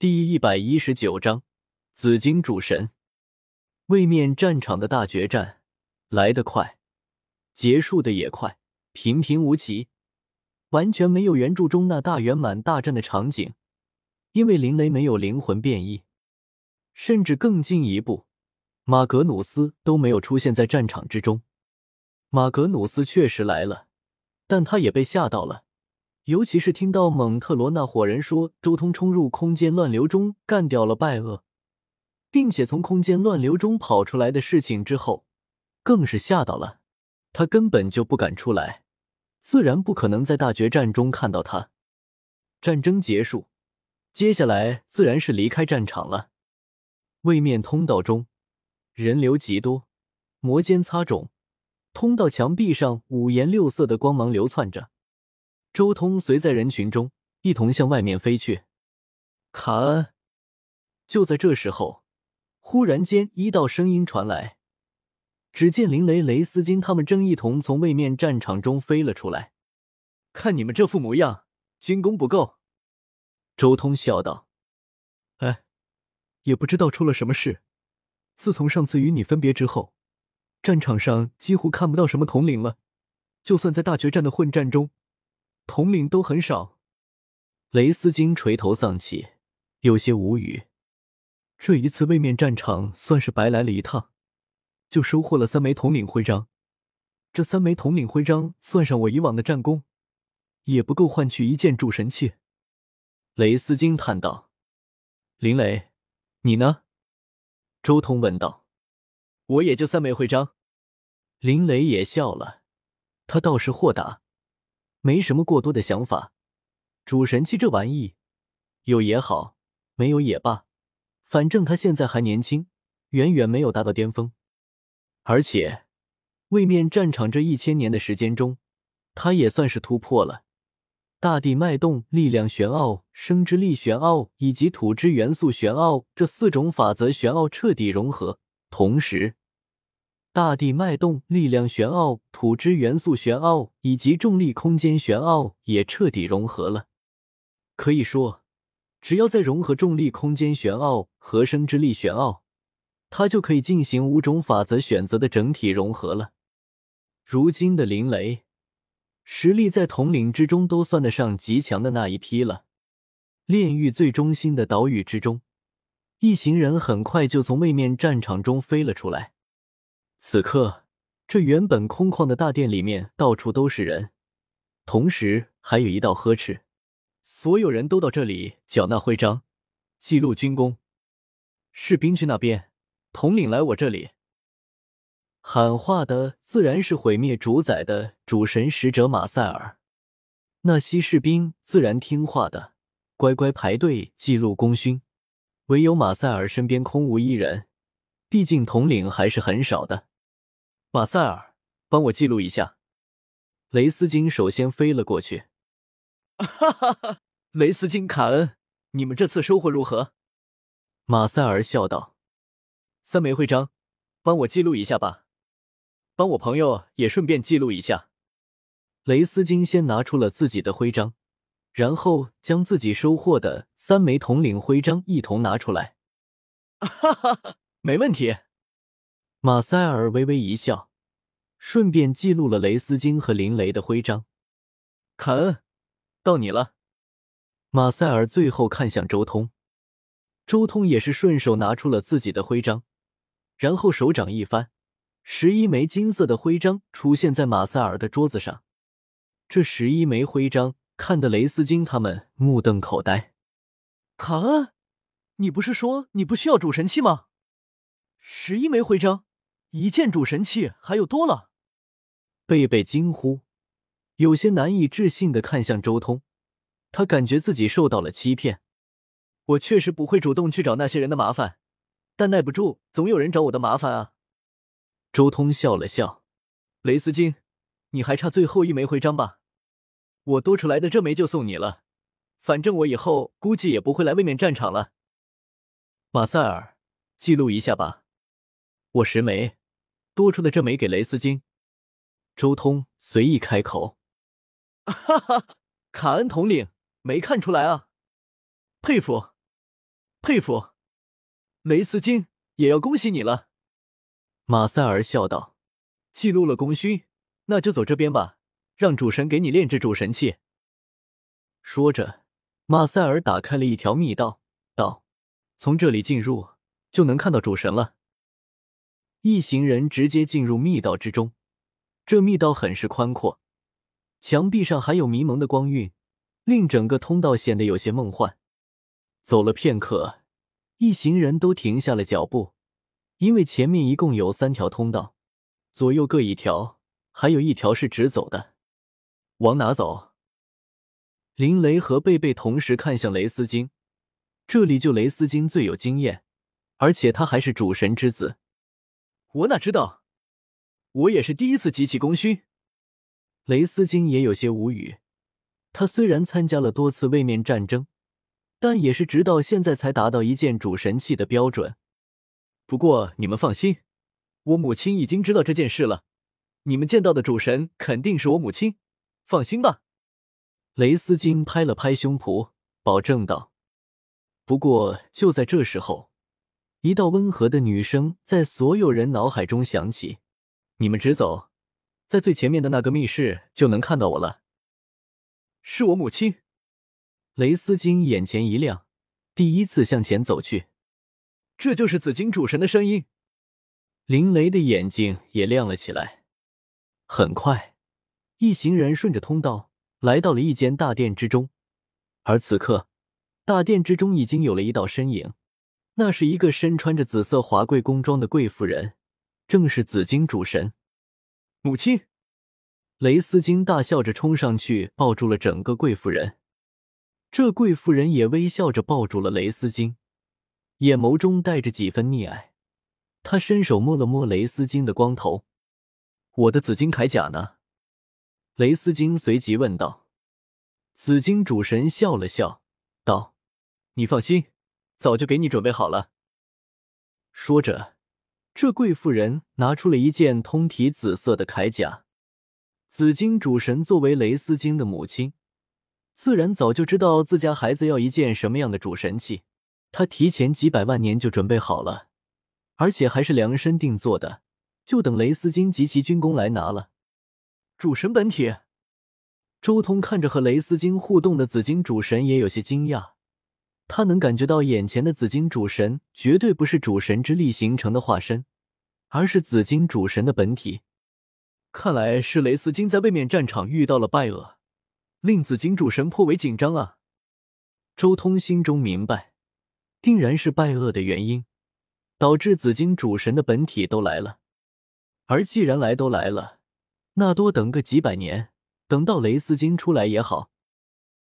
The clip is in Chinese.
第一百一十九章紫金主神。位面战场的大决战来得快，结束的也快，平平无奇，完全没有原著中那大圆满大战的场景。因为林雷没有灵魂变异，甚至更进一步，马格努斯都没有出现在战场之中。马格努斯确实来了，但他也被吓到了。尤其是听到蒙特罗那伙人说周通冲入空间乱流中干掉了拜厄，并且从空间乱流中跑出来的事情之后，更是吓到了。他根本就不敢出来，自然不可能在大决战中看到他。战争结束，接下来自然是离开战场了。位面通道中人流极多，摩肩擦踵，通道墙壁上五颜六色的光芒流窜着。周通随在人群中一同向外面飞去。卡恩，就在这时候，忽然间一道声音传来，只见林雷、雷斯金他们正一同从位面战场中飞了出来。看你们这副模样，军功不够。周通笑道：“哎，也不知道出了什么事。自从上次与你分别之后，战场上几乎看不到什么统领了，就算在大决战的混战中。”统领都很少，雷斯金垂头丧气，有些无语。这一次位面战场算是白来了一趟，就收获了三枚统领徽章。这三枚统领徽章算上我以往的战功，也不够换取一件主神器。雷斯金叹道：“林雷，你呢？”周通问道：“我也就三枚徽章。”林雷也笑了，他倒是豁达。没什么过多的想法，主神器这玩意，有也好，没有也罢，反正他现在还年轻，远远没有达到巅峰。而且，位面战场这一千年的时间中，他也算是突破了大地脉动、力量玄奥、生之力玄奥以及土之元素玄奥这四种法则玄奥彻底融合，同时。大地脉动、力量玄奥、土之元素玄奥以及重力空间玄奥也彻底融合了。可以说，只要再融合重力空间玄奥和生之力玄奥，他就可以进行五种法则选择的整体融合了。如今的林雷，实力在统领之中都算得上极强的那一批了。炼狱最中心的岛屿之中，一行人很快就从位面战场中飞了出来。此刻，这原本空旷的大殿里面到处都是人，同时还有一道呵斥：“所有人都到这里缴纳徽章，记录军功。士兵去那边，统领来我这里。”喊话的自然是毁灭主宰的主神使者马塞尔。那些士兵自然听话的，乖乖排队记录功勋。唯有马塞尔身边空无一人，毕竟统领还是很少的。马塞尔，帮我记录一下。雷斯金首先飞了过去。哈哈哈！雷斯金、卡恩，你们这次收获如何？马塞尔笑道：“三枚徽章，帮我记录一下吧。帮我朋友也顺便记录一下。”雷斯金先拿出了自己的徽章，然后将自己收获的三枚统领徽章一同拿出来。哈哈哈，没问题。马塞尔微微一笑，顺便记录了雷斯金和林雷的徽章。凯恩，到你了。马塞尔最后看向周通，周通也是顺手拿出了自己的徽章，然后手掌一翻，十一枚金色的徽章出现在马塞尔的桌子上。这十一枚徽章看得雷斯金他们目瞪口呆。卡恩，你不是说你不需要主神器吗？十一枚徽章。一件主神器还有多了，贝贝惊呼，有些难以置信的看向周通，他感觉自己受到了欺骗。我确实不会主动去找那些人的麻烦，但耐不住总有人找我的麻烦啊。周通笑了笑，雷斯金，你还差最后一枚徽章吧？我多出来的这枚就送你了，反正我以后估计也不会来位面战场了。马塞尔，记录一下吧，我十枚。多出的这枚给雷斯金，周通随意开口。哈哈，卡恩统领没看出来啊，佩服。佩服！雷斯金也要恭喜你了。马塞尔笑道：“记录了功勋，那就走这边吧，让主神给你炼制主神器。”说着，马塞尔打开了一条密道，道：“从这里进入，就能看到主神了。”一行人直接进入密道之中，这密道很是宽阔，墙壁上还有迷蒙的光晕，令整个通道显得有些梦幻。走了片刻，一行人都停下了脚步。因为前面一共有三条通道，左右各一条，还有一条是直走的。往哪走？林雷和贝贝同时看向雷斯金，这里就雷斯金最有经验，而且他还是主神之子。我哪知道？我也是第一次集齐功勋。雷斯金也有些无语。他虽然参加了多次位面战争，但也是直到现在才达到一件主神器的标准。不过你们放心，我母亲已经知道这件事了。你们见到的主神肯定是我母亲，放心吧。雷斯金拍了拍胸脯，保证道。不过就在这时候，一道温和的女声在所有人脑海中响起：“你们直走，在最前面的那个密室就能看到我了。”是我母亲。雷斯金眼前一亮，第一次向前走去。这就是紫金主神的声音，林雷的眼睛也亮了起来。很快，一行人顺着通道来到了一间大殿之中，而此刻，大殿之中已经有了一道身影，那是一个身穿着紫色华贵宫装的贵妇人，正是紫金主神。母亲，雷斯金大笑着冲上去抱住了整个贵妇人，这贵妇人也微笑着抱住了雷斯金。眼眸中带着几分溺爱，他伸手摸了摸雷斯金的光头。“我的紫金铠甲呢？”雷斯金随即问道。紫金主神笑了笑，道：“你放心，早就给你准备好了。”说着，这贵妇人拿出了一件通体紫色的铠甲。紫金主神作为雷斯金的母亲，自然早就知道自家孩子要一件什么样的主神器。他提前几百万年就准备好了，而且还是量身定做的，就等雷斯金及其军功来拿了。主神本体，周通看着和雷斯金互动的紫金主神，也有些惊讶。他能感觉到眼前的紫金主神绝对不是主神之力形成的化身，而是紫金主神的本体。看来是雷斯金在位面战场遇到了败厄，令紫金主神颇为紧张啊。周通心中明白。定然是败厄的原因，导致紫金主神的本体都来了。而既然来都来了，那多等个几百年，等到雷斯金出来也好。